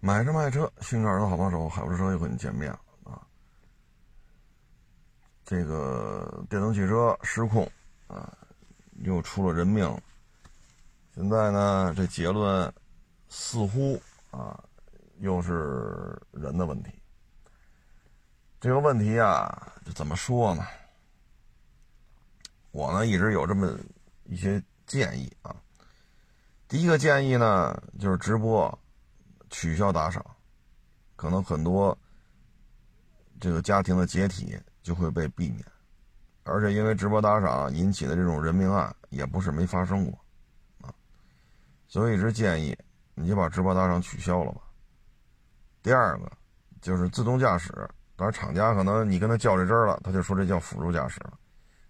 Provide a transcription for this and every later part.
买车卖车，新车的好帮手，海博车又和你见面了啊！这个电动汽车失控啊，又出了人命。现在呢，这结论似乎啊，又是人的问题。这个问题啊，怎么说呢？我呢一直有这么一些建议啊。第一个建议呢，就是直播取消打赏，可能很多这个家庭的解体就会被避免，而且因为直播打赏引起的这种人命案也不是没发生过。所以一直建议你就把直播打赏取消了吧。第二个就是自动驾驶，当然厂家可能你跟他较这真了，他就说这叫辅助驾驶；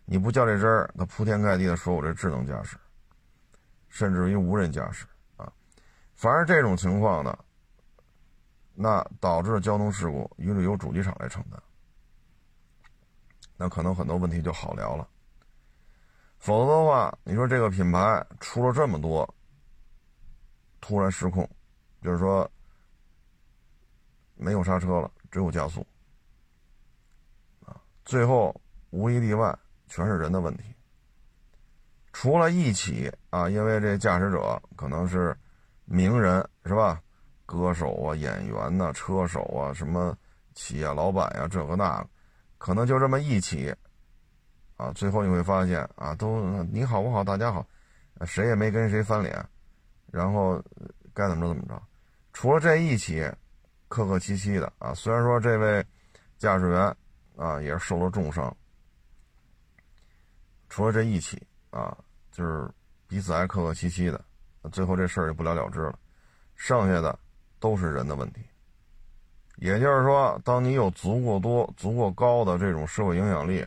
你不较这真儿，他铺天盖地的说我这智能驾驶，甚至于无人驾驶啊。凡是这种情况呢，那导致交通事故一律由主机厂来承担，那可能很多问题就好聊了。否则的话，你说这个品牌出了这么多。突然失控，就是说没有刹车了，只有加速啊！最后无一例外全是人的问题，除了一起啊，因为这驾驶者可能是名人是吧？歌手啊、演员呐、车手啊、什么企业老板呀，这个那个，可能就这么一起啊，最后你会发现啊，都你好我好大家好，谁也没跟谁翻脸。然后该怎么着怎么着，除了这一起，客客气气的啊。虽然说这位驾驶员啊也是受了重伤，除了这一起啊，就是彼此还客客气气的，最后这事儿也不了了之了。剩下的都是人的问题。也就是说，当你有足够多、足够高的这种社会影响力，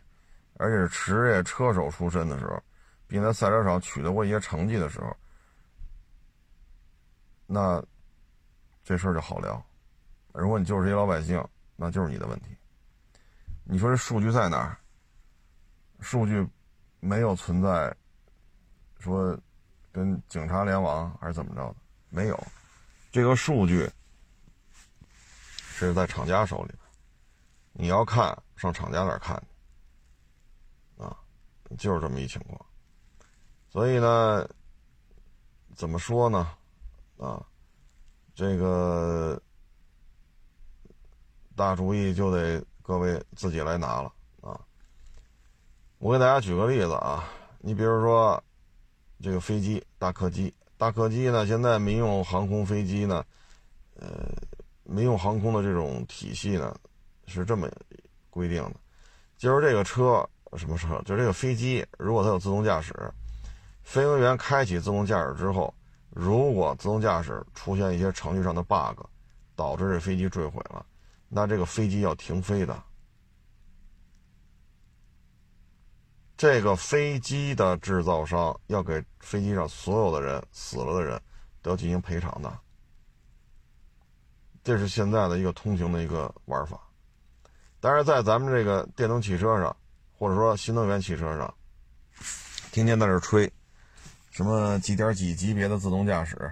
而且是职业车手出身的时候，并在赛车场取得过一些成绩的时候。那这事儿就好聊。如果你就是一老百姓，那就是你的问题。你说这数据在哪儿？数据没有存在，说跟警察联网还是怎么着的？没有，这个数据是在厂家手里。你要看，上厂家那儿看啊，就是这么一情况。所以呢，怎么说呢？啊，这个大主意就得各位自己来拿了啊！我给大家举个例子啊，你比如说这个飞机大客机，大客机呢，现在民用航空飞机呢，呃，民用航空的这种体系呢是这么规定的，就是这个车什么车，就是这个飞机，如果它有自动驾驶，飞行员开启自动驾驶之后。如果自动驾驶出现一些程序上的 bug，导致这飞机坠毁了，那这个飞机要停飞的。这个飞机的制造商要给飞机上所有的人死了的人都要进行赔偿的。这是现在的一个通行的一个玩法。但是在咱们这个电动汽车上，或者说新能源汽车上，天天在这吹。什么几点几级别的自动驾驶，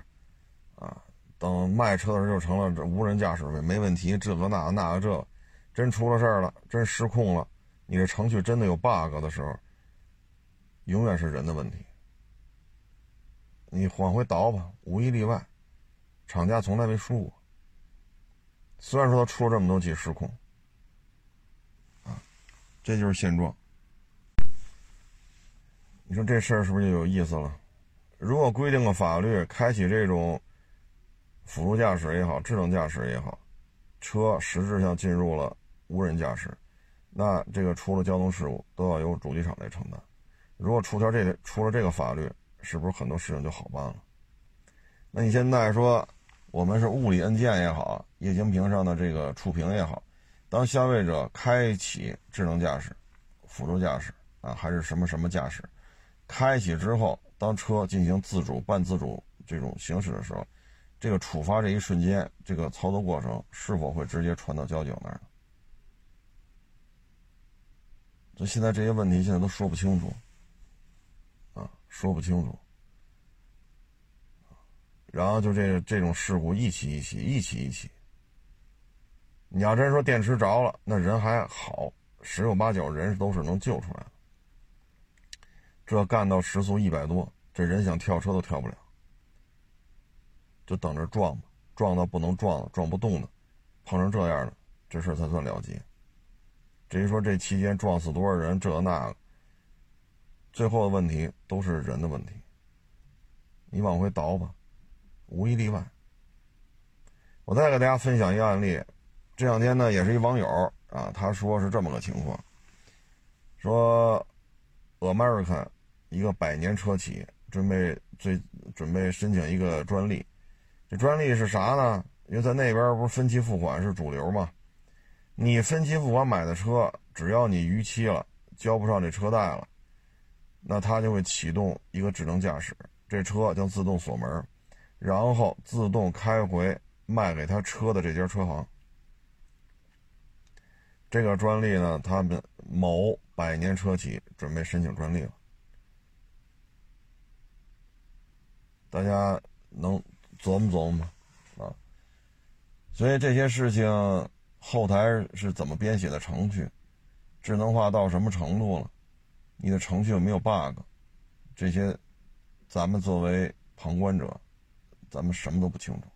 啊，等卖车的时候就成了这无人驾驶呗没问题，这个那个那个这，真出了事儿了，真失控了，你这程序真的有 bug 的时候，永远是人的问题。你往回倒吧，无一例外，厂家从来没输过。虽然说他出了这么多起失控，啊，这就是现状。你说这事儿是不是就有意思了？如果规定个法律，开启这种辅助驾驶也好，智能驾驶也好，车实质上进入了无人驾驶，那这个出了交通事故都要由主机厂来承担。如果出条这个出了这个法律，是不是很多事情就好办了？那你现在说我们是物理按键也好，液晶屏上的这个触屏也好，当消费者开启智能驾驶、辅助驾驶啊，还是什么什么驾驶，开启之后。当车进行自主、半自主这种行驶的时候，这个触发这一瞬间，这个操作过程是否会直接传到交警那儿？所以现在这些问题现在都说不清楚，说不清楚。然后就这这种事故一起一起一起一起。你要真说电池着了，那人还好，十有八九人都是能救出来的。这干到时速一百多，这人想跳车都跳不了，就等着撞吧，撞到不能撞了，撞不动的，碰成这样的，这事才算了结。至于说这期间撞死多少人，这那个，最后的问题都是人的问题。你往回倒吧，无一例外。我再给大家分享一个案例。这两天呢，也是一网友啊，他说是这么个情况，说，American 一个百年车企准备最准备申请一个专利，这专利是啥呢？因为在那边不是分期付款是主流嘛，你分期付款买的车，只要你逾期了，交不上这车贷了，那他就会启动一个智能驾驶，这车将自动锁门，然后自动开回卖给他车的这家车行。这个专利呢，他们某百年车企准备申请专利了，大家能琢磨琢磨吗？啊，所以这些事情后台是怎么编写的程序，智能化到什么程度了，你的程序有没有 bug，这些咱们作为旁观者，咱们什么都不清楚，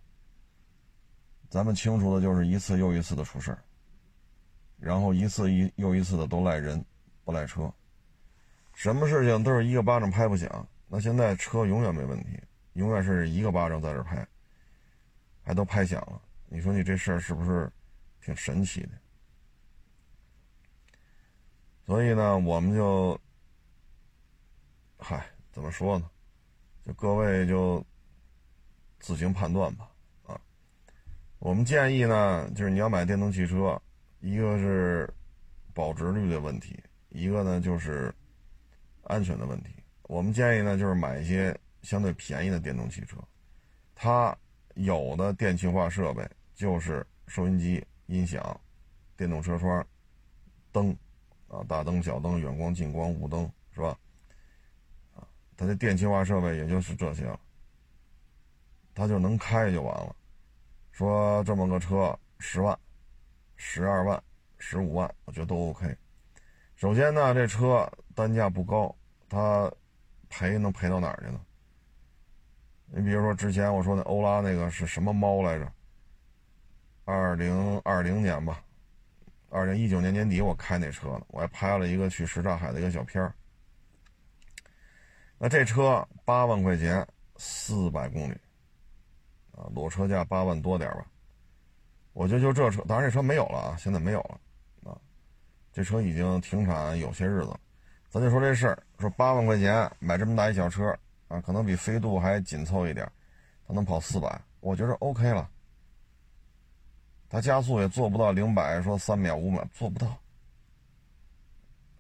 咱们清楚的就是一次又一次的出事。然后一次一又一次的都赖人，不赖车，什么事情都是一个巴掌拍不响。那现在车永远没问题，永远是一个巴掌在这拍，还都拍响了。你说你这事儿是不是挺神奇的？所以呢，我们就，嗨，怎么说呢？就各位就自行判断吧。啊，我们建议呢，就是你要买电动汽车。一个是保值率的问题，一个呢就是安全的问题。我们建议呢就是买一些相对便宜的电动汽车，它有的电气化设备就是收音机、音响、电动车窗、灯啊，大灯、小灯、远光、近光、雾灯，是吧？啊，它的电气化设备也就是这些了，它就能开就完了。说这么个车十万。十二万、十五万，我觉得都 OK。首先呢，这车单价不高，它赔能赔到哪儿去呢？你比如说之前我说那欧拉那个是什么猫来着？二零二零年吧，二零一九年年底我开那车呢，我还拍了一个去什刹海的一个小片儿。那这车八万块钱，四百公里，啊，裸车价八万多点吧。我觉得就这车，当然这车没有了啊，现在没有了，啊，这车已经停产有些日子。咱就说这事儿，说八万块钱买这么大一小车啊，可能比飞度还紧凑一点，它能跑四百，我觉得 OK 了。它加速也做不到零百说三秒五秒做不到。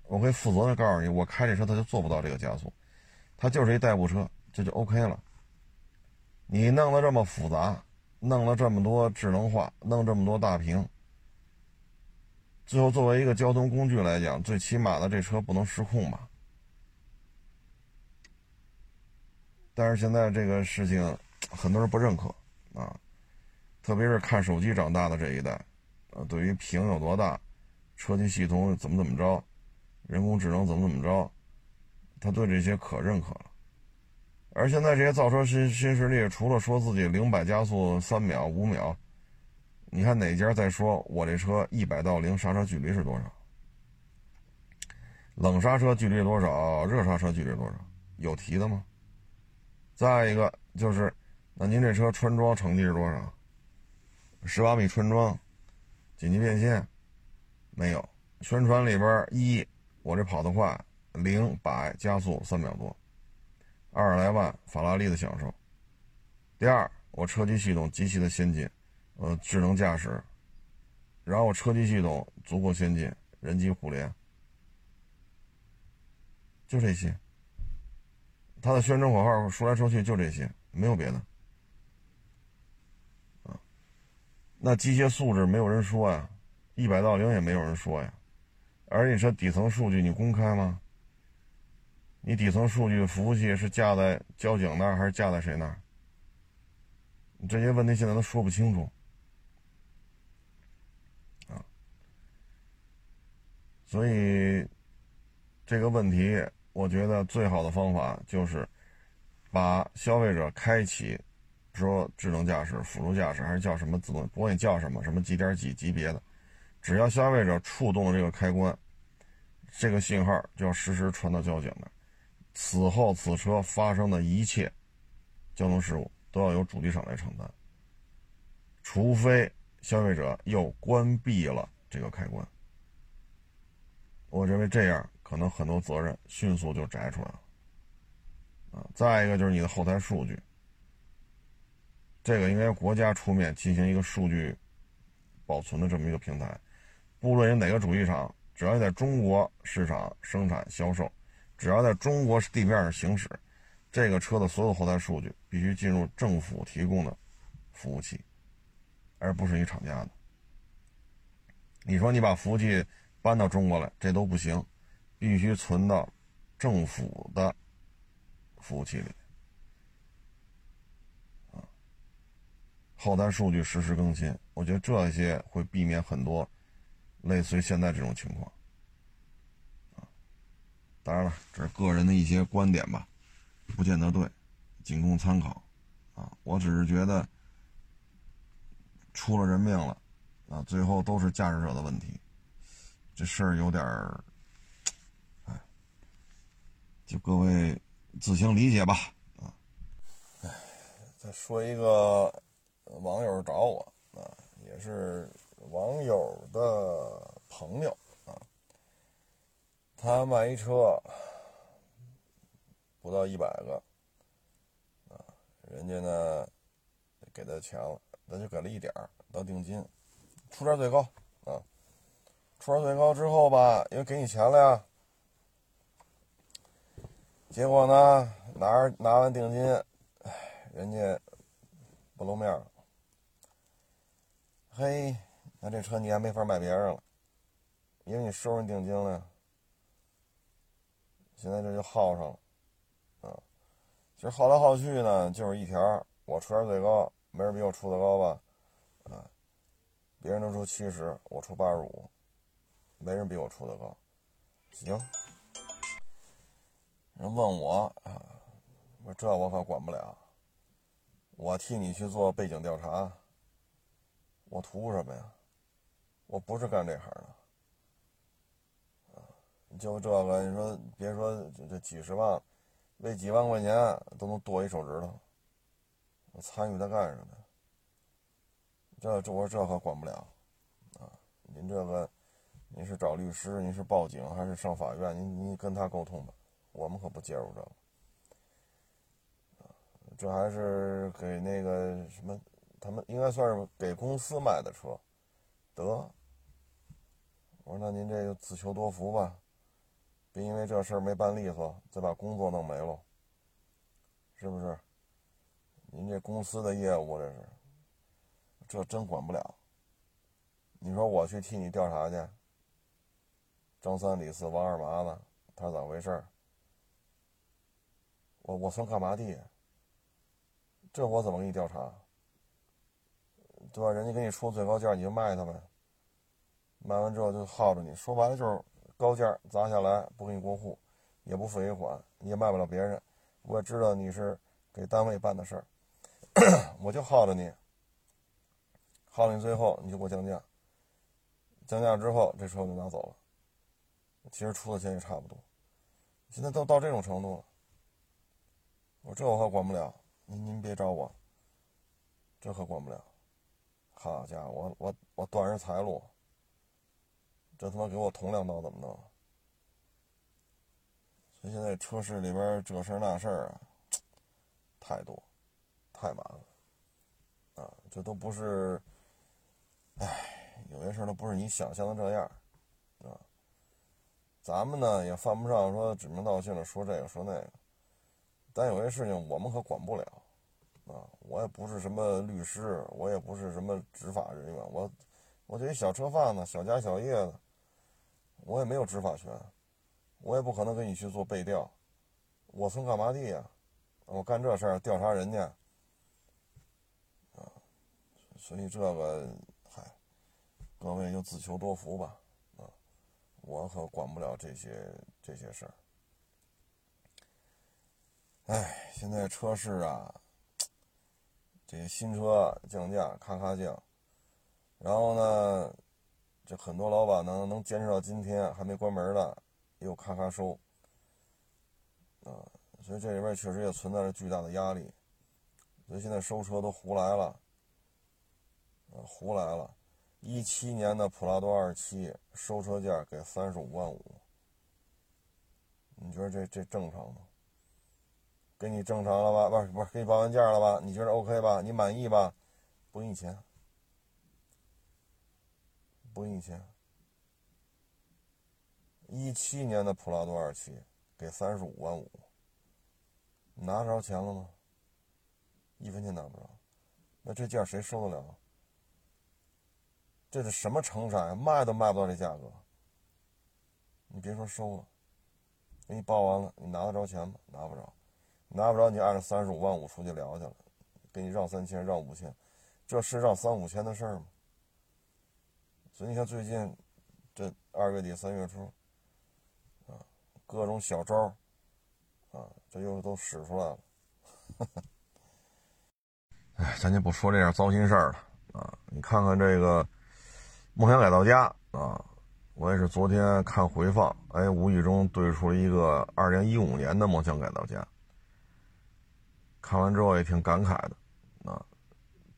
我可以负责的告诉你，我开这车它就做不到这个加速，它就是一代步车，这就 OK 了。你弄得这么复杂。弄了这么多智能化，弄这么多大屏，最后作为一个交通工具来讲，最起码的这车不能失控吧？但是现在这个事情很多人不认可啊，特别是看手机长大的这一代，啊，对于屏有多大，车机系统怎么怎么着，人工智能怎么怎么着，他对这些可认可了。而现在这些造车新新势力，除了说自己零百加速三秒五秒，你看哪家在说我这车一百到零刹车距离是多少？冷刹车距离多少？热刹车距离多少？有提的吗？再一个就是，那您这车穿装成绩是多少？十八米穿装，紧急变线没有？宣传里边一，我这跑得快，零百加速三秒多。二十来万法拉利的享受。第二，我车机系统极其的先进，呃，智能驾驶，然后车机系统足够先进，人机互联，就这些。他的宣传口号说来说去就这些，没有别的。啊，那机械素质没有人说呀，一百到零也没有人说呀，而你说底层数据你公开吗？你底层数据服务器是架在交警那儿还是架在谁那儿？这些问题现在都说不清楚，所以这个问题，我觉得最好的方法就是把消费者开启，说智能驾驶、辅助驾驶还是叫什么自动，不管你叫什么，什么几点几级别的，只要消费者触动了这个开关，这个信号就要实时传到交警那儿。此后，此车发生的一切交通事故都要由主机厂来承担，除非消费者又关闭了这个开关。我认为这样可能很多责任迅速就摘出来了。啊，再一个就是你的后台数据，这个应该国家出面进行一个数据保存的这么一个平台，不论你哪个主机厂，只要你在中国市场生产销售。只要在中国地面上行驶，这个车的所有后台数据必须进入政府提供的服务器，而不是你厂家的。你说你把服务器搬到中国来，这都不行，必须存到政府的服务器里。后台数据实时更新，我觉得这些会避免很多类似于现在这种情况。当然了，这是个人的一些观点吧，不见得对，仅供参考啊。我只是觉得出了人命了啊，最后都是驾驶者的问题，这事儿有点儿，哎，就各位自行理解吧啊。哎，再说一个网友找我啊，也是网友的朋友。他卖一车不到一百个，啊，人家呢给他钱了，他就给了一点儿当定金，出价最高啊，出价最高之后吧，因为给你钱了呀，结果呢拿着拿完定金，哎，人家不露面了，嘿，那这车你还没法卖别人了，因为你收人定金了。现在这就耗上了，啊，其实耗来耗去呢，就是一条，我出价最高，没人比我出的高吧，啊，别人都出七十，我出八十五，没人比我出的高，行。人问我啊，我这我可管不了，我替你去做背景调查，我图什么呀？我不是干这行的。就这个，你说别说这几十万，为几万块钱都能剁一手指头，我参与它干什么？这这我这可管不了，啊，您这个，您是找律师，您是报警还是上法院？您您跟他沟通吧，我们可不介入这个。这还是给那个什么，他们应该算是给公司卖的车，得，我说那您这个自求多福吧。别因为这事儿没办利索，再把工作弄没了，是不是？您这公司的业务这是，这真管不了。你说我去替你调查去，张三李四王二麻子，他咋回事？我我算干嘛的？这我怎么给你调查？对吧？人家给你出最高价，你就卖他呗。卖完之后就耗着你，说白了就是。高价砸下来不给你过户，也不付尾款，你也卖不了别人。我也知道你是给单位办的事儿，我就耗着你，耗你最后你就给我降价，降价之后这车我就拿走了。其实出的钱也差不多，现在都到这种程度了，我这我可管不了，您您别找我，这可管不了。好家伙，我我我断人财路。这他妈给我捅两刀怎么弄？所以现在车市里边这事儿那事儿啊，太多，太麻烦啊！这都不是，哎，有些事儿都不是你想象的这样啊。咱们呢也犯不上说指名道姓的说这个说那个，但有些事情我们可管不了啊。我也不是什么律师，我也不是什么执法人员，我我就一小车贩子，小家小业的。我也没有执法权，我也不可能给你去做背调，我算干嘛地呀？我干这事儿调查人家，啊，所以这个，嗨，各位就自求多福吧，啊，我可管不了这些这些事儿。哎，现在车市啊，这些新车降价咔咔降，然后呢，这很多老板呢能坚持到今天还没关门的，又咔咔收，啊，所以这里面确实也存在着巨大的压力，所以现在收车都胡来了，啊，胡来了，一七年的普拉多二七收车价给三十五万五，你觉得这这正常吗？给你正常了吧？不是不是，给你报完价了吧？你觉得 OK 吧？你满意吧？不给你钱，不给你钱。一七年的普拉多二七给三十五万五，拿着钱了吗？一分钱拿不着，那这价谁受得了？这是什么成产呀？卖都卖不到这价格。你别说收了，给你报完了，你拿得着钱吗？拿不着。拿不着，你按照三十五万五出去聊去了，给你让三千，让五千，这是让三五千的事吗？所以你看最近这二月底三月初，啊，各种小招啊，这又都使出来了。哎，咱就不说这样糟心事儿了啊！你看看这个梦想改造家啊，我也是昨天看回放，哎，无意中对出了一个二零一五年的梦想改造家。看完之后也挺感慨的，啊，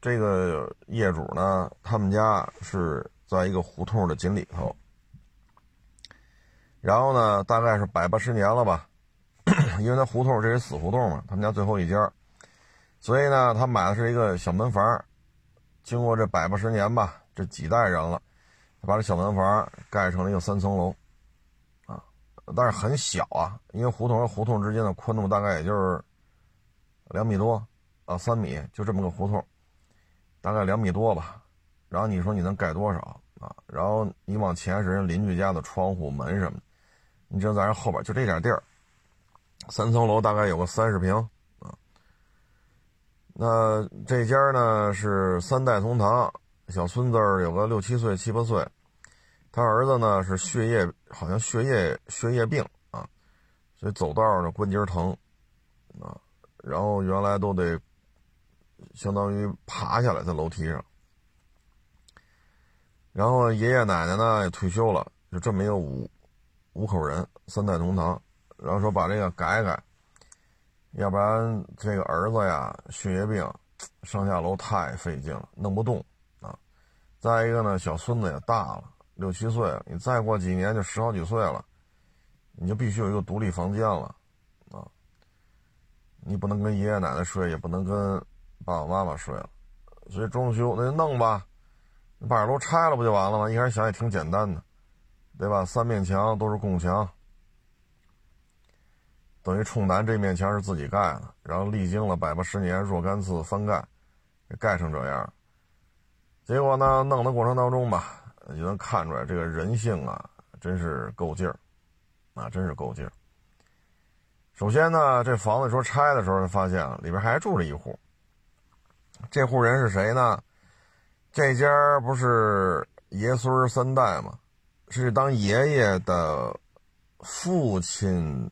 这个业主呢，他们家是在一个胡同的井里头，然后呢，大概是百八十年了吧，因为那胡同这是死胡同嘛，他们家最后一家，所以呢，他买的是一个小门房，经过这百八十年吧，这几代人了，把这小门房盖成了一个三层楼，啊，但是很小啊，因为胡同和胡同之间的宽度大概也就是。两米多，啊，三米，就这么个胡同，大概两米多吧。然后你说你能盖多少啊？然后你往前是人邻居家的窗户门什么，你知道在人后边就这点地儿，三层楼大概有个三十平啊。那这家呢是三代同堂，小孙子有个六七岁、七八岁，他儿子呢是血液好像血液血液病啊，所以走道呢关节疼啊。然后原来都得相当于爬下来在楼梯上，然后爷爷奶奶呢也退休了，就这么一个五五口人，三代同堂。然后说把这个改改，要不然这个儿子呀血液病，上下楼太费劲了，弄不动啊。再一个呢，小孙子也大了，六七岁了，你再过几年就十好几岁了，你就必须有一个独立房间了啊。你不能跟爷爷奶奶睡，也不能跟爸爸妈妈睡了，所以装修那就弄吧，你把楼拆了不就完了吗？一开始想也挺简单的，对吧？三面墙都是共墙，等于冲南这面墙是自己盖的，然后历经了百八十年若干次翻盖，给盖成这样。结果呢，弄的过程当中吧，就能看出来这个人性啊，真是够劲儿，啊，真是够劲儿。首先呢，这房子说拆的时候，就发现了里边还住着一户。这户人是谁呢？这家不是爷孙三代吗？是当爷爷的父亲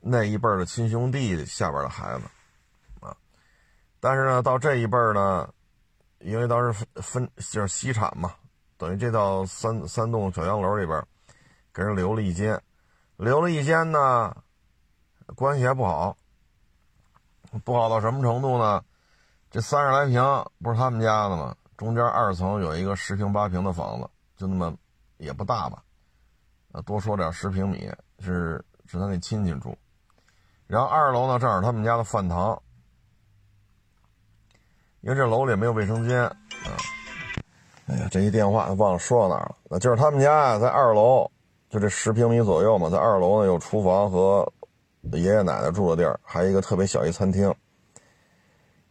那一辈的亲兄弟下边的孩子啊。但是呢，到这一辈呢，因为当时分分就是西产嘛，等于这套三三栋小洋楼里边给人留了一间，留了一间呢。关系还不好，不好到什么程度呢？这三十来平不是他们家的吗？中间二层有一个十平八平的房子，就那么也不大吧？呃，多说点十平米是是他那亲戚住。然后二楼呢，正好他们家的饭堂，因为这楼里没有卫生间啊。哎呀，这一电话忘了说到哪了。那就是他们家在二楼，就这十平米左右嘛，在二楼呢有厨房和。爷爷奶奶住的地儿，还有一个特别小一餐厅。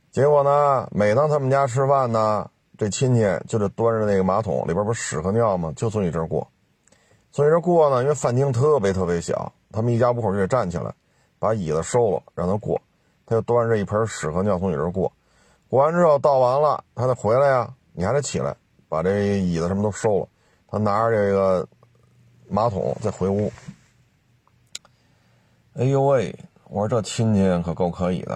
结果呢，每当他们家吃饭呢，这亲戚就得端着那个马桶，里边不是屎和尿吗？就从你这儿过。从你这儿过呢，因为饭厅特别特别小，他们一家五口就得站起来，把椅子收了，让他过。他就端着一盆屎和尿从你这儿过。过完之后倒完了，他得回来呀，你还得起来把这椅子什么都收了。他拿着这个马桶再回屋。哎呦喂！我说这亲戚可够可以的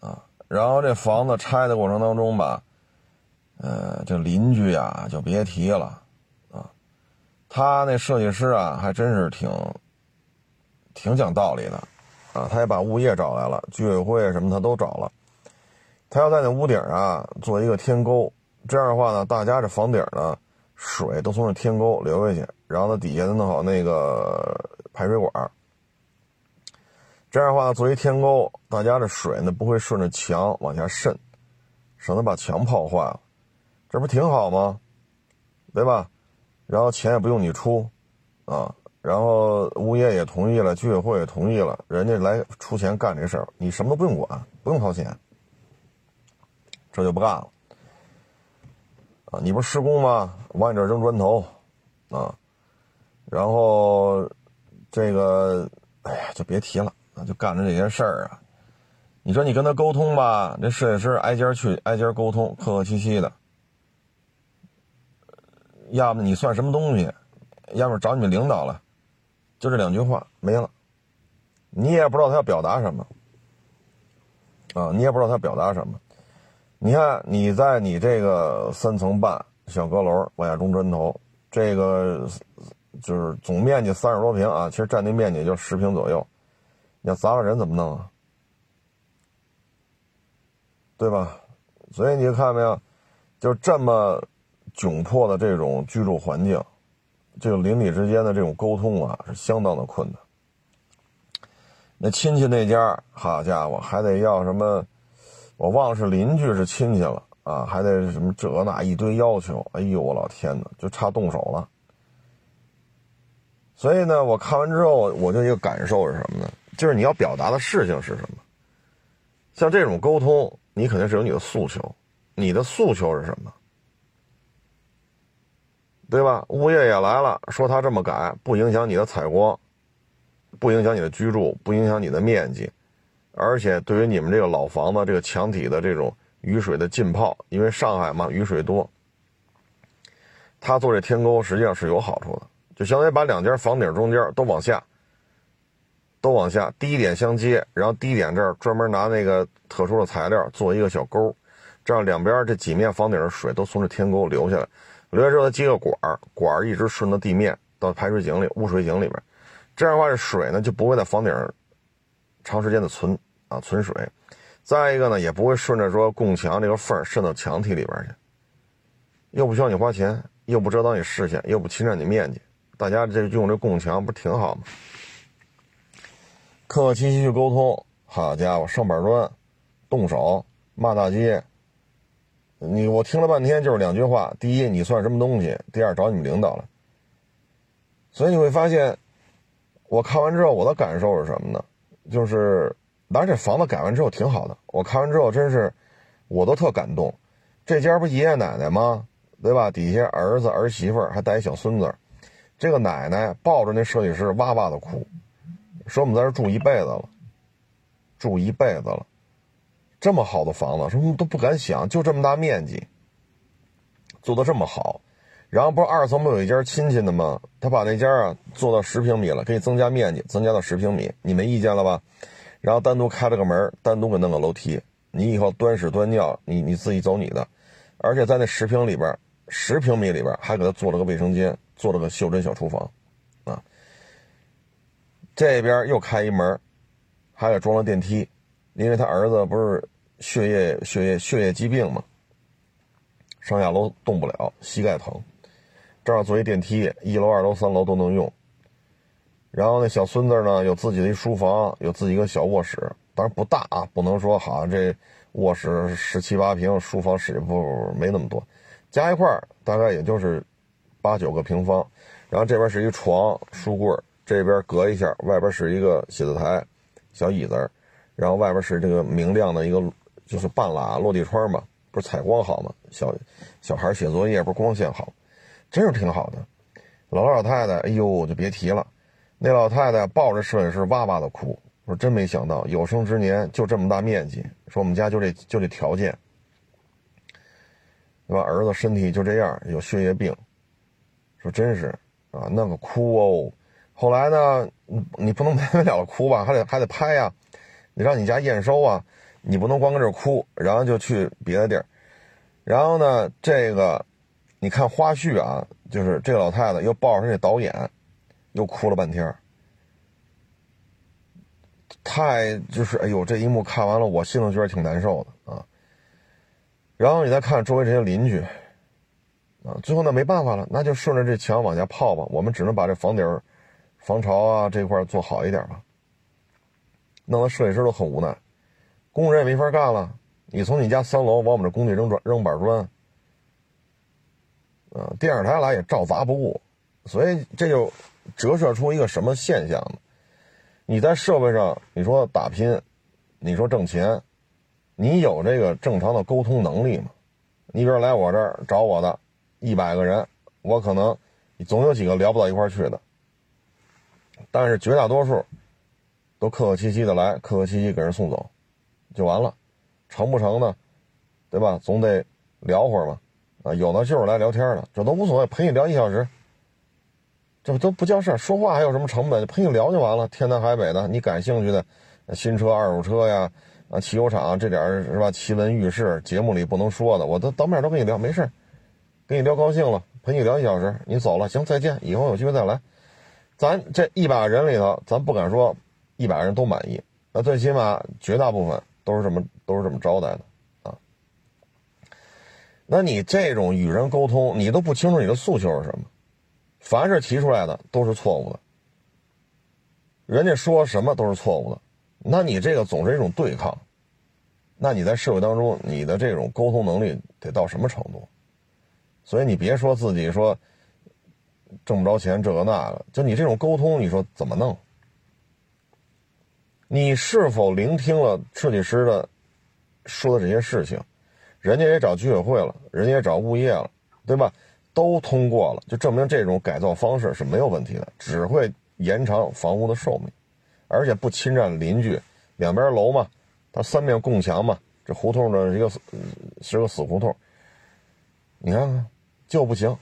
啊。然后这房子拆的过程当中吧，呃，这邻居啊就别提了啊。他那设计师啊还真是挺挺讲道理的啊。他也把物业找来了，居委会什么他都找了。他要在那屋顶啊做一个天沟，这样的话呢，大家这房顶呢水都从这天沟流下去，然后呢底下弄好那个排水管。这样的话，作为天沟，大家的水呢不会顺着墙往下渗，省得把墙泡坏了，这不挺好吗？对吧？然后钱也不用你出，啊，然后物业也同意了，居委会也同意了，人家来出钱干这事儿，你什么都不用管，不用掏钱，这就不干了。啊，你不是施工吗？往你这扔砖头，啊，然后这个，哎呀，就别提了。就干着这些事儿啊！你说你跟他沟通吧，那设计师挨家去挨家沟通，客客气气的。要么你算什么东西，要么找你们领导了，就这两句话没了。你也不知道他要表达什么啊！你也不知道他表达什么。你看你在你这个三层半小阁楼往下中砖头，这个就是总面积三十多平啊，其实占地面积也就十平左右。你要砸了人怎么弄啊？对吧？所以你看没有，就这么窘迫的这种居住环境，这个邻里之间的这种沟通啊，是相当的困难。那亲戚那家，好家伙，还得要什么？我忘了是邻居是亲戚了啊，还得什么这那一堆要求。哎呦，我老天哪，就差动手了。所以呢，我看完之后，我就一个感受是什么呢？就是你要表达的事情是什么？像这种沟通，你肯定是有你的诉求，你的诉求是什么？对吧？物业也来了，说他这么改不影响你的采光，不影响你的居住，不影响你的面积，而且对于你们这个老房子这个墙体的这种雨水的浸泡，因为上海嘛雨水多，他做这天沟实际上是有好处的，就相当于把两间房顶中间都往下。都往下低点相接，然后低点这儿专门拿那个特殊的材料做一个小沟，这样两边这几面房顶的水都从这天沟流下来，留下之后再接个管儿，管儿一直顺着地面到排水井里、污水井里面，这样的话这水呢就不会在房顶长时间的存啊存水，再一个呢也不会顺着说供墙这个缝渗到墙体里边去，又不需要你花钱，又不遮挡你视线，又不侵占你面积，大家这用这供墙不挺好吗？客客气气去沟通，好家伙，上板砖，动手，骂大街。你我听了半天就是两句话：第一，你算什么东西；第二，找你们领导了。所以你会发现，我看完之后我的感受是什么呢？就是，当然这房子改完之后挺好的。我看完之后真是，我都特感动。这家不爷爷奶奶吗？对吧？底下儿子儿媳妇还带一小孙子，这个奶奶抱着那设计师哇哇的哭。说我们在这住一辈子了，住一辈子了，这么好的房子，什么都不敢想，就这么大面积，做的这么好，然后不是二层不有一家亲戚的吗？他把那家啊做到十平米了，可以增加面积，增加到十平米，你没意见了吧？然后单独开了个门，单独给弄个楼梯，你以后端屎端尿，你你自己走你的，而且在那十平里边，十平米里边还给他做了个卫生间，做了个袖珍小厨房。啊这边又开一门，还给装了电梯，因为他儿子不是血液血液血液疾病嘛，上下楼动不了，膝盖疼，这儿做一电梯，一楼、二楼、三楼都能用。然后那小孙子呢，有自己的一书房，有自己一个小卧室，当然不大啊，不能说好像这卧室十七八平，书房室不没那么多，加一块大概也就是八九个平方。然后这边是一床、书柜。这边隔一下，外边是一个写字台、小椅子，然后外边是这个明亮的一个，就是半拉落地窗嘛，不是采光好吗？小小孩写作业不是光线好，真是挺好的。老老太太，哎呦，就别提了。那老太太抱着摄影师哇哇的哭，我说真没想到，有生之年就这么大面积，说我们家就这就这条件。对吧？儿子身体就这样，有血液病，说真是啊，那个哭哦。后来呢，你不能 没完了哭吧，还得还得拍呀，你让你家验收啊，你不能光搁这哭，然后就去别的地儿。然后呢，这个你看花絮啊，就是这个老太太又抱着那导演，又哭了半天。太就是哎呦，这一幕看完了，我心里觉得挺难受的啊。然后你再看周围这些邻居，啊，最后呢没办法了，那就顺着这墙往下泡吧。我们只能把这房顶、防潮啊这块做好一点吧。弄得设计师都很无奈，工人也没法干了。你从你家三楼往我们这工地扔砖、扔板砖，啊，电视台来也照砸不误。所以这就折射出一个什么现象呢？你在社会上，你说打拼，你说挣钱，你有这个正常的沟通能力吗？你比如来我这儿找我的，一百个人，我可能总有几个聊不到一块去的，但是绝大多数都客客气气的来，客客气气给人送走，就完了，成不成呢？对吧？总得聊会儿嘛，啊，有的就是来聊天的，这都无所谓，陪你聊一小时。这不都不叫事儿，说话还有什么成本？陪你聊就完了，天南海北的，你感兴趣的，新车、二手车呀，啊，汽油厂这点是吧？奇闻异事，节目里不能说的，我都当面都跟你聊，没事跟你聊高兴了，陪你聊一小时，你走了，行，再见，以后有机会再来。咱这一百人里头，咱不敢说一百个人都满意，那最起码绝大部分都是这么都是这么招待的啊。那你这种与人沟通，你都不清楚你的诉求是什么？凡是提出来的都是错误的，人家说什么都是错误的，那你这个总是一种对抗，那你在社会当中你的这种沟通能力得到什么程度？所以你别说自己说挣不着钱这个那个，就你这种沟通，你说怎么弄？你是否聆听了设计师的说的这些事情？人家也找居委会了，人家也找物业了，对吧？都通过了，就证明这种改造方式是没有问题的，只会延长房屋的寿命，而且不侵占邻居。两边楼嘛，它三面共墙嘛，这胡同的一个是个死胡同。你看看，就不行。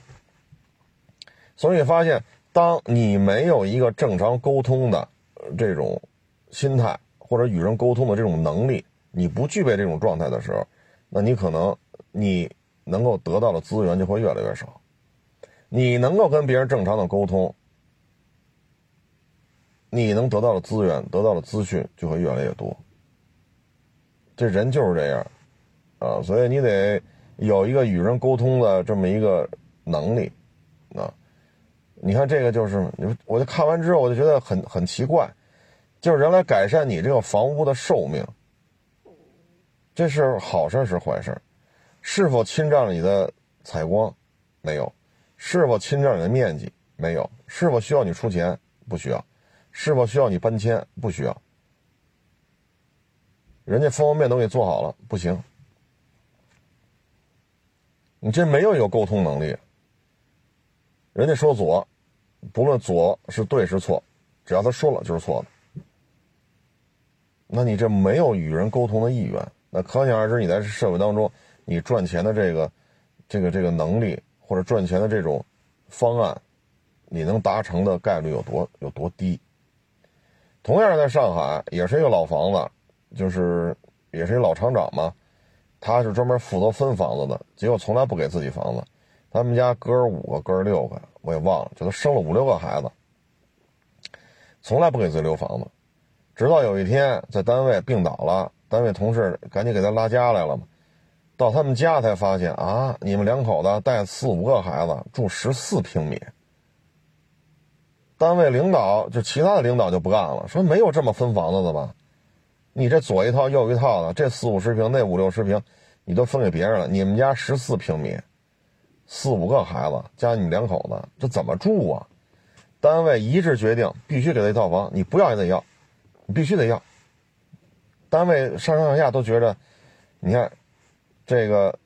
所以发现，当你没有一个正常沟通的这种心态，或者与人沟通的这种能力，你不具备这种状态的时候，那你可能你能够得到的资源就会越来越少。你能够跟别人正常的沟通，你能得到的资源、得到的资讯就会越来越多。这人就是这样，啊，所以你得有一个与人沟通的这么一个能力，啊，你看这个就是，我就看完之后我就觉得很很奇怪，就是人来改善你这个房屋的寿命，这是好事是坏事？是否侵占了你的采光？没有。是否侵占你的面积？没有。是否需要你出钱？不需要。是否需要你搬迁？不需要。人家方方面面都给做好了，不行。你这没有有沟通能力。人家说左，不论左是对是错，只要他说了就是错的。那你这没有与人沟通的意愿，那可想而知你在社会当中你赚钱的这个、这个、这个能力。或者赚钱的这种方案，你能达成的概率有多有多低？同样在上海，也是一个老房子，就是也是一老厂长嘛，他是专门负责分房子的，结果从来不给自己房子。他们家哥儿五个，哥儿六个，我也忘了，就他生了五六个孩子，从来不给自己留房子。直到有一天在单位病倒了，单位同事赶紧给他拉家来了嘛。到他们家才发现啊，你们两口子带四五个孩子住十四平米。单位领导就其他的领导就不干了，说没有这么分房子的吧？你这左一套右一套的，这四五十平那五六十平，你都分给别人了。你们家十四平米，四五个孩子加你们两口子，这怎么住啊？单位一致决定必须给他一套房，你不要也得要，你必须得要。单位上上下下都觉着，你看。这个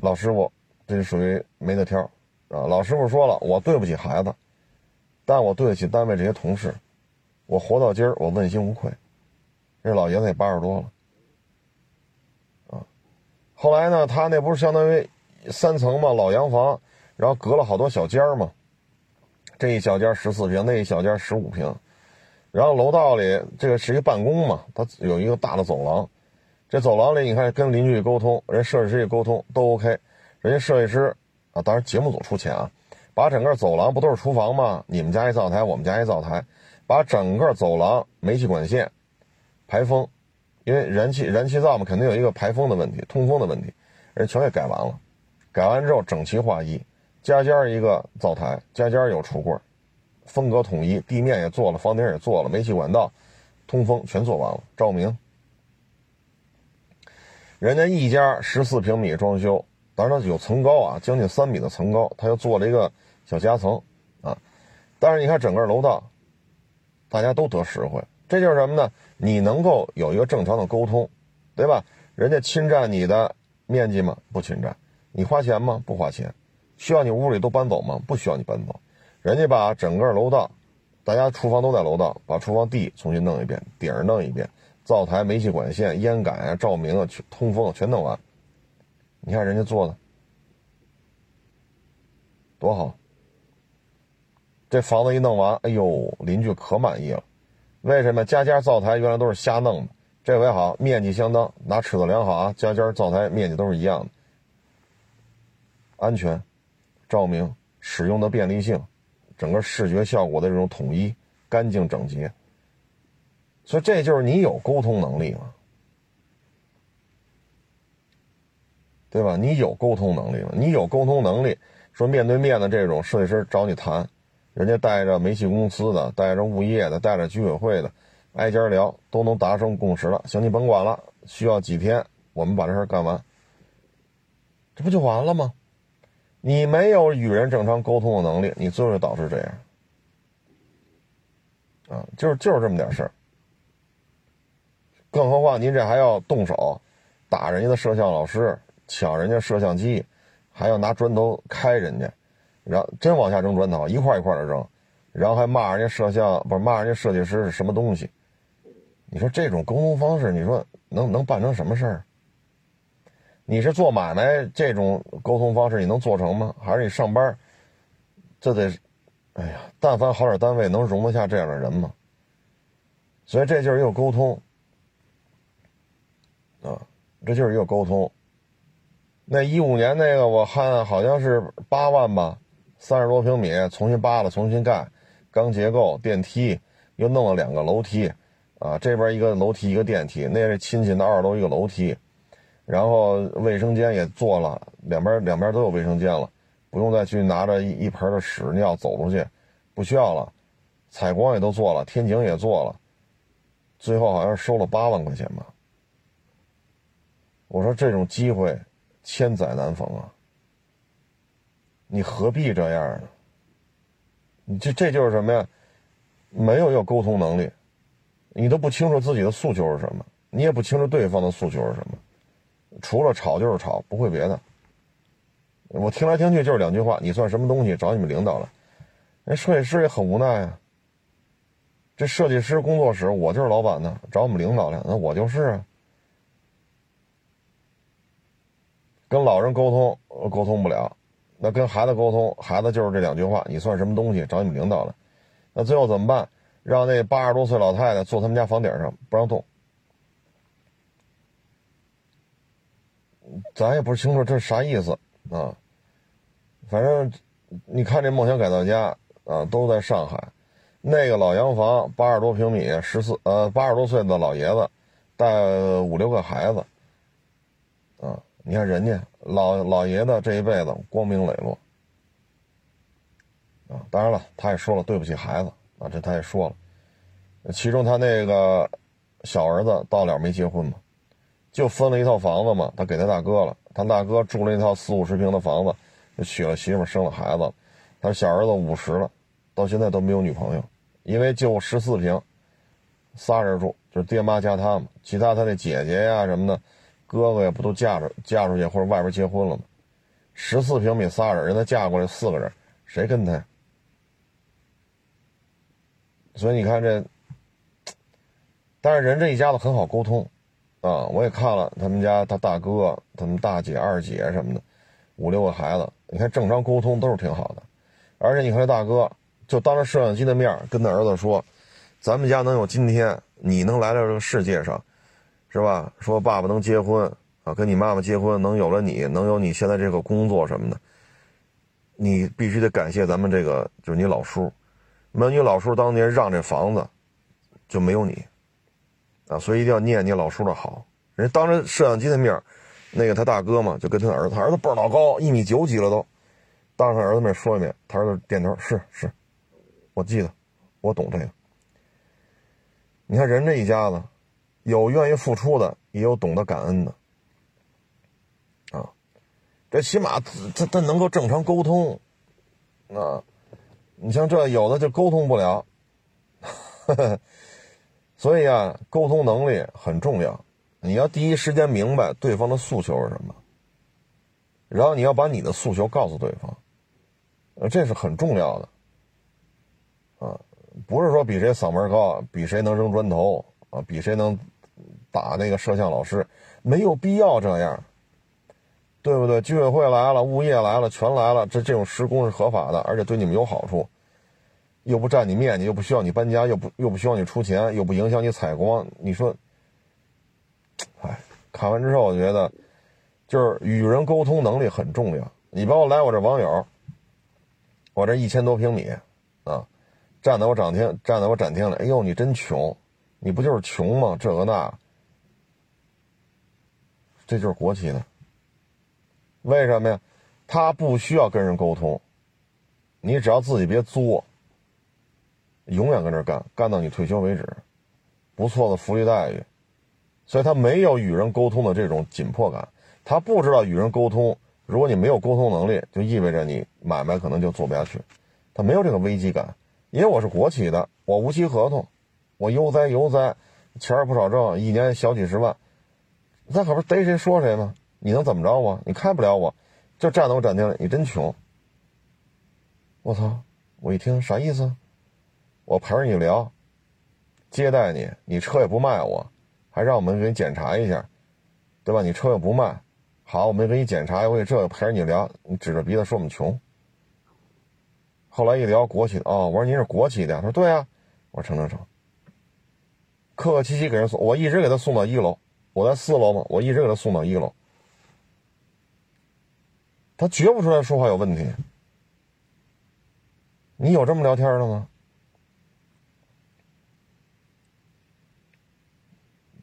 老师傅，这是属于没得挑啊！老师傅说了，我对不起孩子，但我对得起单位这些同事。我活到今儿，我问心无愧。这老爷子也八十多了啊。后来呢，他那不是相当于三层嘛，老洋房，然后隔了好多小间嘛，这一小间十四平，那一小间十五平，然后楼道里这个是一个办公嘛，它有一个大的走廊，这走廊里你看跟邻居沟通，人设计师也沟通都 OK，人家设计师啊，当然节目组出钱啊，把整个走廊不都是厨房吗？你们家一灶台，我们家一灶台，把整个走廊煤气管线、排风。因为燃气燃气灶嘛，肯定有一个排风的问题、通风的问题，人全给改完了。改完之后整齐划一，家家一个灶台，家家有橱柜，风格统一，地面也做了，房顶也做了，煤气管道、通风全做完了，照明。人家一家十四平米装修，当然它有层高啊，将近三米的层高，他又做了一个小夹层啊。但是你看整个楼道，大家都得实惠。这就是什么呢？你能够有一个正常的沟通，对吧？人家侵占你的面积吗？不侵占。你花钱吗？不花钱。需要你屋里都搬走吗？不需要你搬走。人家把整个楼道，大家厨房都在楼道，把厨房地重新弄一遍，顶儿弄一遍，灶台、煤气管线、烟感啊、照明啊、通风全弄完。你看人家做的多好。这房子一弄完，哎呦，邻居可满意了。为什么家家灶台原来都是瞎弄的？这回好，面积相当，拿尺子量好啊，家家灶台面积都是一样的，安全、照明、使用的便利性，整个视觉效果的这种统一、干净整洁，所以这就是你有沟通能力嘛，对吧？你有沟通能力吗？你有沟通能力，说面对面的这种设计师找你谈。人家带着煤气公司的，带着物业的，带着居委会的，挨家聊，都能达成共识了。行，你甭管了，需要几天，我们把这事干完，这不就完了吗？你没有与人正常沟通的能力，你最后导致这样，啊，就是就是这么点事儿。更何况您这还要动手，打人家的摄像老师，抢人家摄像机，还要拿砖头开人家。然后真往下扔砖头，一块一块的扔，然后还骂人家摄像，不是骂人家设计师是什么东西？你说这种沟通方式，你说能能办成什么事儿？你是做买卖这种沟通方式，你能做成吗？还是你上班，这得，哎呀，但凡好点单位能容得下这样的人吗？所以这就是一个沟通，啊，这就是一个沟通。那一五年那个，我看好像是八万吧。三十多平米，重新扒了，重新盖，钢结构，电梯又弄了两个楼梯，啊，这边一个楼梯一个电梯，那是亲戚的二楼一个楼梯，然后卫生间也做了，两边两边都有卫生间了，不用再去拿着一一盆的屎尿走出去，不需要了，采光也都做了，天井也做了，最后好像收了八万块钱吧。我说这种机会千载难逢啊。你何必这样呢？你这这就是什么呀？没有有沟通能力，你都不清楚自己的诉求是什么，你也不清楚对方的诉求是什么，除了吵就是吵，不会别的。我听来听去就是两句话：你算什么东西？找你们领导了。那设计师也很无奈啊。这设计师工作室，我就是老板呢，找我们领导来，那我就是啊。跟老人沟通，沟通不了。那跟孩子沟通，孩子就是这两句话：“你算什么东西？找你们领导了。”那最后怎么办？让那八十多岁老太太坐他们家房顶上，不让动。咱也不清楚这是啥意思啊。反正你看这梦想改造家啊，都在上海。那个老洋房，八十多平米，十四呃八十多岁的老爷子，带五六个孩子，啊。你看人家老老爷子这一辈子光明磊落啊！当然了，他也说了对不起孩子啊，这他也说了。其中他那个小儿子到了没结婚嘛，就分了一套房子嘛，他给他大哥了。他大哥住了一套四五十平的房子，就娶了媳妇，生了孩子。他小儿子五十了，到现在都没有女朋友，因为就十四平，仨人住，就是爹妈加他嘛，其他他的姐姐呀什么的。哥哥也不都嫁着嫁出去或者外边结婚了吗？十四平米仨人，人家嫁过来四个人，谁跟他呀？所以你看这，但是人这一家子很好沟通，啊，我也看了他们家他大哥、他们大姐、二姐什么的，五六个孩子，你看正常沟通都是挺好的。而且你看这大哥，就当着摄像机的面跟他儿子说：“咱们家能有今天，你能来到这个世界上，是吧？说爸爸能结婚啊，跟你妈妈结婚，能有了你，能有你现在这个工作什么的，你必须得感谢咱们这个，就是你老叔，没有你老叔当年让这房子，就没有你，啊，所以一定要念你老叔的好。人当着摄像机的面。”那个他大哥嘛，就跟他儿子，他儿子倍儿老高，一米九几了都。当着他儿子面说一遍，他儿子点头，是是，我记得，我懂这个。你看人这一家子，有愿意付出的，也有懂得感恩的，啊，这起码他他能够正常沟通，啊，你像这有的就沟通不了，所以啊，沟通能力很重要。你要第一时间明白对方的诉求是什么，然后你要把你的诉求告诉对方，呃，这是很重要的，啊，不是说比谁嗓门高，比谁能扔砖头啊，比谁能打那个摄像老师，没有必要这样，对不对？居委会来了，物业来了，全来了，这这种施工是合法的，而且对你们有好处，又不占你面积，又不需要你搬家，又不又不需要你出钱，又不影响你采光，你说？哎，看完之后我觉得，就是与人沟通能力很重要。你包括来我这网友，我这一千多平米，啊，站在我展厅，站在我展厅里，哎呦，你真穷，你不就是穷吗？这个那，这就是国企的。为什么呀？他不需要跟人沟通，你只要自己别作，永远跟这干，干到你退休为止，不错的福利待遇。所以他没有与人沟通的这种紧迫感，他不知道与人沟通。如果你没有沟通能力，就意味着你买卖可能就做不下去。他没有这个危机感，因为我是国企的，我无期合同，我悠哉悠哉，钱儿不少挣，一年小几十万，那可不是逮谁说谁吗？你能怎么着我？你开不了我，就站在我展厅里，你真穷。我操！我一听啥意思？我陪着你聊，接待你，你车也不卖我。还让我们给你检查一下，对吧？你车又不卖，好，我们给你检查，我给这陪着你聊，你指着鼻子说我们穷。后来一聊国企的，哦，我说您是国企的，他说对啊，我说成成成，客客气气给人送，我一直给他送到一楼，我在四楼嘛，我一直给他送到一楼，他觉不出来说话有问题。你有这么聊天的吗？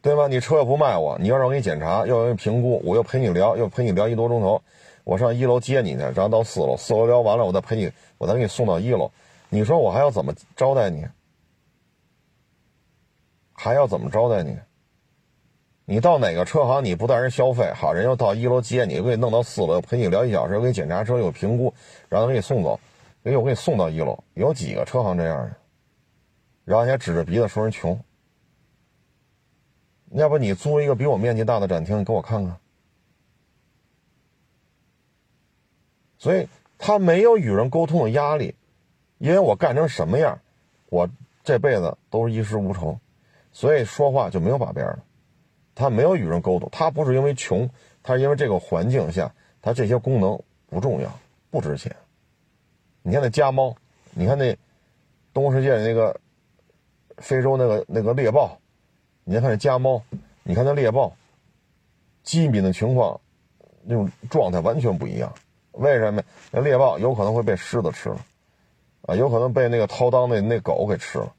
对吧？你车又不卖我，你要让我给你检查，要让你评估，我又陪你聊，又陪你聊一多钟头。我上一楼接你去，然后到四楼，四楼聊完了，我再陪你，我再给你送到一楼。你说我还要怎么招待你？还要怎么招待你？你到哪个车行你不带人消费，好人又到一楼接你，给你弄到四楼，陪你聊一小时，给你检查车，又评估，然后给你送走，又给你送到一楼。有几个车行这样的？然后你还指着鼻子说人穷。要不你租一个比我面积大的展厅，给我看看。所以他没有与人沟通的压力，因为我干成什么样，我这辈子都是衣食无愁，所以说话就没有把边了。他没有与人沟通，他不是因为穷，他是因为这个环境下，他这些功能不重要，不值钱。你看那家猫，你看那动物世界那个非洲那个那个猎豹。你再看这家猫，你看那猎豹，机敏的情况，那种状态完全不一样。为什么？那猎豹有可能会被狮子吃了，啊，有可能被那个掏裆那那狗给吃了，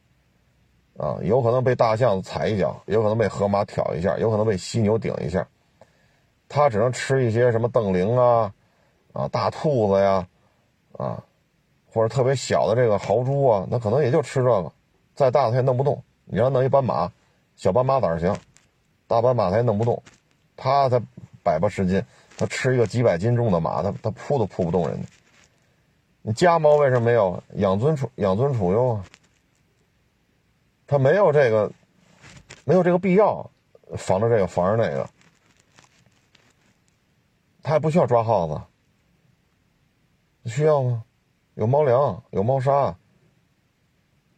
啊，有可能被大象踩一脚，有可能被河马挑一下，有可能被犀牛顶一下。它只能吃一些什么瞪羚啊，啊，大兔子呀，啊，或者特别小的这个豪猪啊，那可能也就吃这个，再大的它也弄不动。你让弄一斑马。小斑马咋行？大斑马它也弄不动，它才百八十斤，它吃一个几百斤重的马，它它扑都扑不动人家。你家猫为什么没有？养尊处养尊处优啊，它没有这个，没有这个必要，防着这个防着那个，它还不需要抓耗子，需要吗？有猫粮，有猫砂，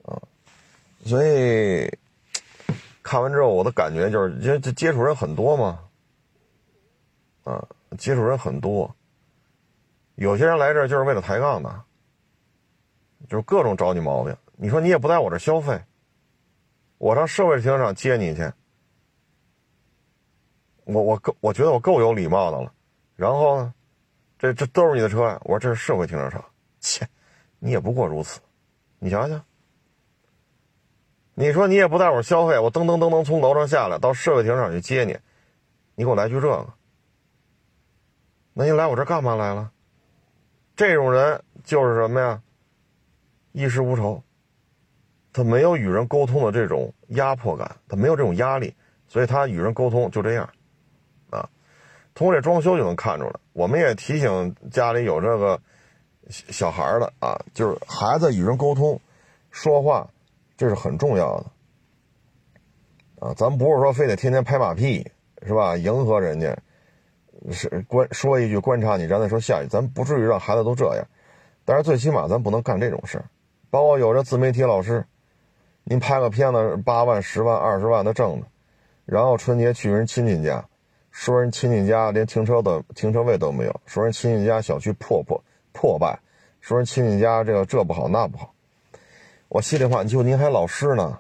啊，所以。看完之后，我的感觉就是，因为接触人很多嘛，啊，接触人很多，有些人来这就是为了抬杠的，就是各种找你毛病。你说你也不在我这消费，我上社会停车场接你去，我我够我觉得我够有礼貌的了。然后呢，这这都是你的车呀？我说这是社会停车场，切，你也不过如此。你想想，你说你也不在我消费，我噔噔噔噔从楼上下来到社会停车场去接你，你给我来句这个，那你来我这干嘛来了？这种人就是什么呀？衣食无愁，他没有与人沟通的这种压迫感，他没有这种压力，所以他与人沟通就这样，啊，通过这装修就能看出来。我们也提醒家里有这个小孩的啊，就是孩子与人沟通、说话，这是很重要的，啊，咱不是说非得天天拍马屁是吧？迎合人家。是观说一句观察你，然后再说下一句，咱不至于让孩子都这样，但是最起码咱不能干这种事儿。包括有这自媒体老师，您拍个片子八万、十万、二十万的挣的，然后春节去人亲戚家，说人亲戚家连停车的停车位都没有，说人亲戚家小区破破破败，说人亲戚家这个这不好那不好。我心里话，就您还老师呢，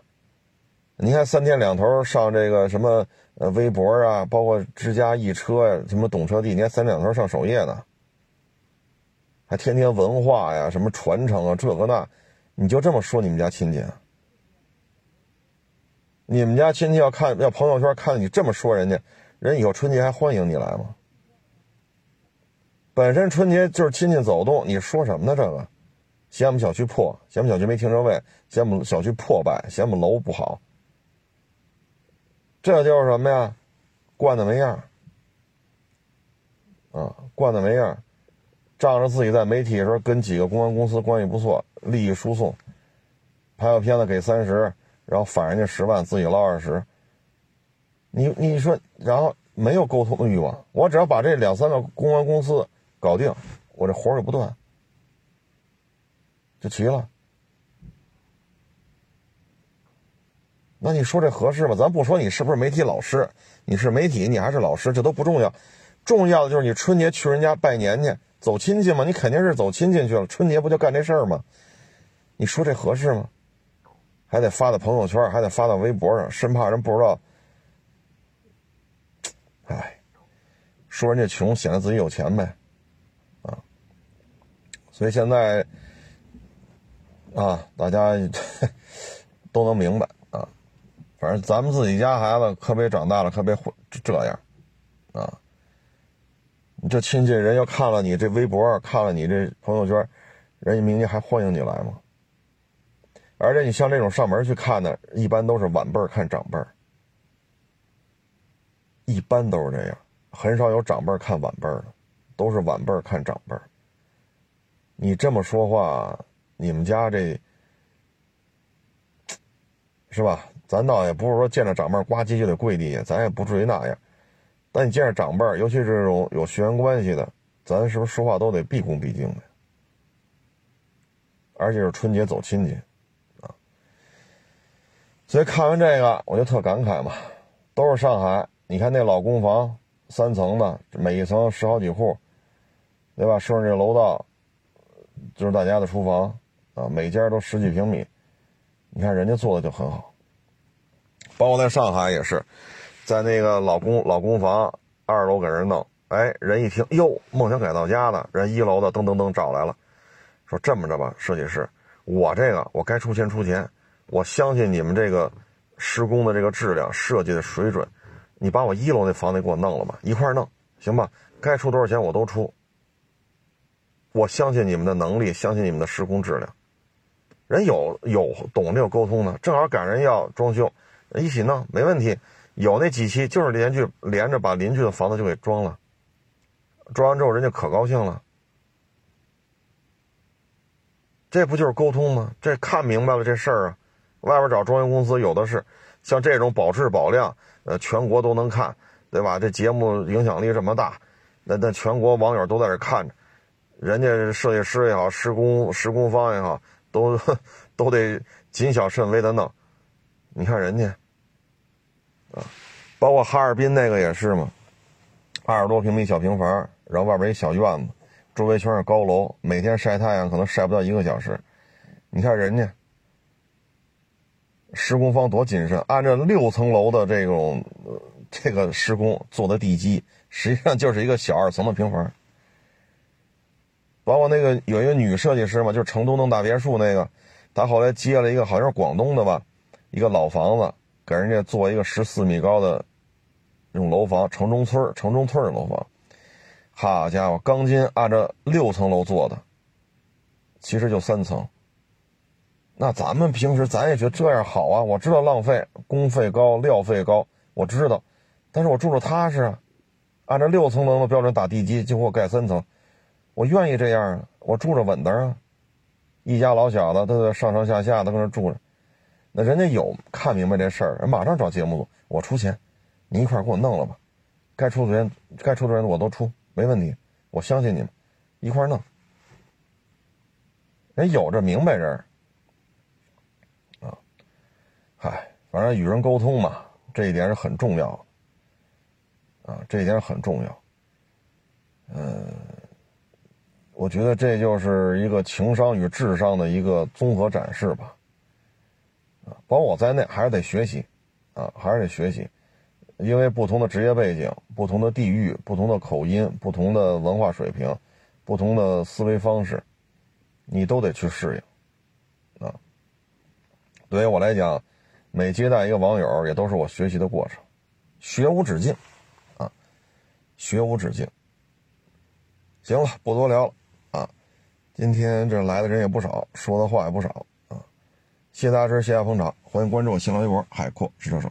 您还三天两头上这个什么？呃，微博啊，包括之家易车呀，什么懂车帝，你还三两头上首页呢，还天天文化呀，什么传承啊，这个那，你就这么说你们家亲戚？你们家亲戚要看要朋友圈看你这么说人家，人以后春节还欢迎你来吗？本身春节就是亲戚走动，你说什么呢？这个嫌我们小区破，嫌我们小区没停车位，嫌我们小区破败，嫌我们楼不好。这就是什么呀？惯的没样啊，惯的没样仗着自己在媒体的时候跟几个公关公司关系不错，利益输送，拍个片子给三十，然后返人家十万，自己捞二十。你你说，然后没有沟通的欲望，我只要把这两三个公关公司搞定，我这活就不断，就齐了。那你说这合适吗？咱不说你是不是媒体老师，你是媒体，你还是老师，这都不重要。重要的就是你春节去人家拜年去，走亲戚嘛，你肯定是走亲戚去了。春节不就干这事儿吗？你说这合适吗？还得发到朋友圈，还得发到微博上，生怕人不知道。哎，说人家穷，显得自己有钱呗，啊。所以现在啊，大家 都能明白啊。反正咱们自己家孩子可别长大了，可别这样，啊！你这亲戚人要看了你这微博，看了你这朋友圈，人家明年还欢迎你来吗？而且你像这种上门去看的，一般都是晚辈看长辈一般都是这样，很少有长辈看晚辈的，都是晚辈看长辈你这么说话，你们家这是吧？咱倒也不是说见着长辈呱唧就得跪地下，咱也不至于那样。但你见着长辈尤其是这种有血缘关系的，咱是不是说话都得毕恭毕敬的？而且是春节走亲戚，啊。所以看完这个，我就特感慨嘛，都是上海。你看那老公房，三层的，每一层十好几户，对吧？顺着这楼道，就是大家的厨房每家都十几平米。你看人家做的就很好。包括在上海也是，在那个老公老公房二楼给人弄，哎，人一听哟，梦想改造家的人一楼的噔噔噔找来了，说这么着吧，设计师，我这个我该出钱出钱，我相信你们这个施工的这个质量、设计的水准，你把我一楼那房子给我弄了吧，一块弄，行吧？该出多少钱我都出，我相信你们的能力，相信你们的施工质量，人有有懂这个沟通的，正好赶人要装修。一起弄没问题，有那几期就是连续连着把邻居的房子就给装了，装完之后人家可高兴了，这不就是沟通吗？这看明白了这事儿啊，外边找装修公司有的是，像这种保质保量，呃，全国都能看，对吧？这节目影响力这么大，那那全国网友都在这看着，人家设计师也好，施工施工方也好，都都得谨小慎微的弄，你看人家。啊，包括哈尔滨那个也是嘛，二十多平米小平房，然后外边一小院子，周围全是高楼，每天晒太阳可能晒不到一个小时。你看人家施工方多谨慎，按照六层楼的这种这个施工做的地基，实际上就是一个小二层的平房。包括那个有一个女设计师嘛，就是成都弄大别墅那个，她后来接了一个好像是广东的吧，一个老房子，给人家做一个十四米高的那种楼房，城中村城中村的楼房。好家伙，钢筋按照六层楼做的，其实就三层。那咱们平时咱也觉得这样好啊，我知道浪费，工费高，料费高，我知道，但是我住着踏实啊。按照六层楼的标准打地基，就给我盖三层。我愿意这样啊，我住着稳当啊，一家老小的都在上上下下的搁那住着，那人家有看明白这事儿，人马上找节目组，我出钱，你一块给我弄了吧，该出的人该出的人我都出，没问题，我相信你们，一块弄，人有这明白人，啊，嗨，反正与人沟通嘛，这一点是很重要的，啊，这一点很重要，嗯。我觉得这就是一个情商与智商的一个综合展示吧，啊，包括我在内还是得学习，啊，还是得学习，因为不同的职业背景、不同的地域、不同的口音、不同的文化水平、不同的思维方式，你都得去适应，啊，对于我来讲，每接待一个网友也都是我学习的过程，学无止境，啊，学无止境。行了，不多聊了。今天这来的人也不少，说的话也不少啊！谢谢大家支持，谢谢捧场，欢迎关注我新浪微博“海阔试车手”。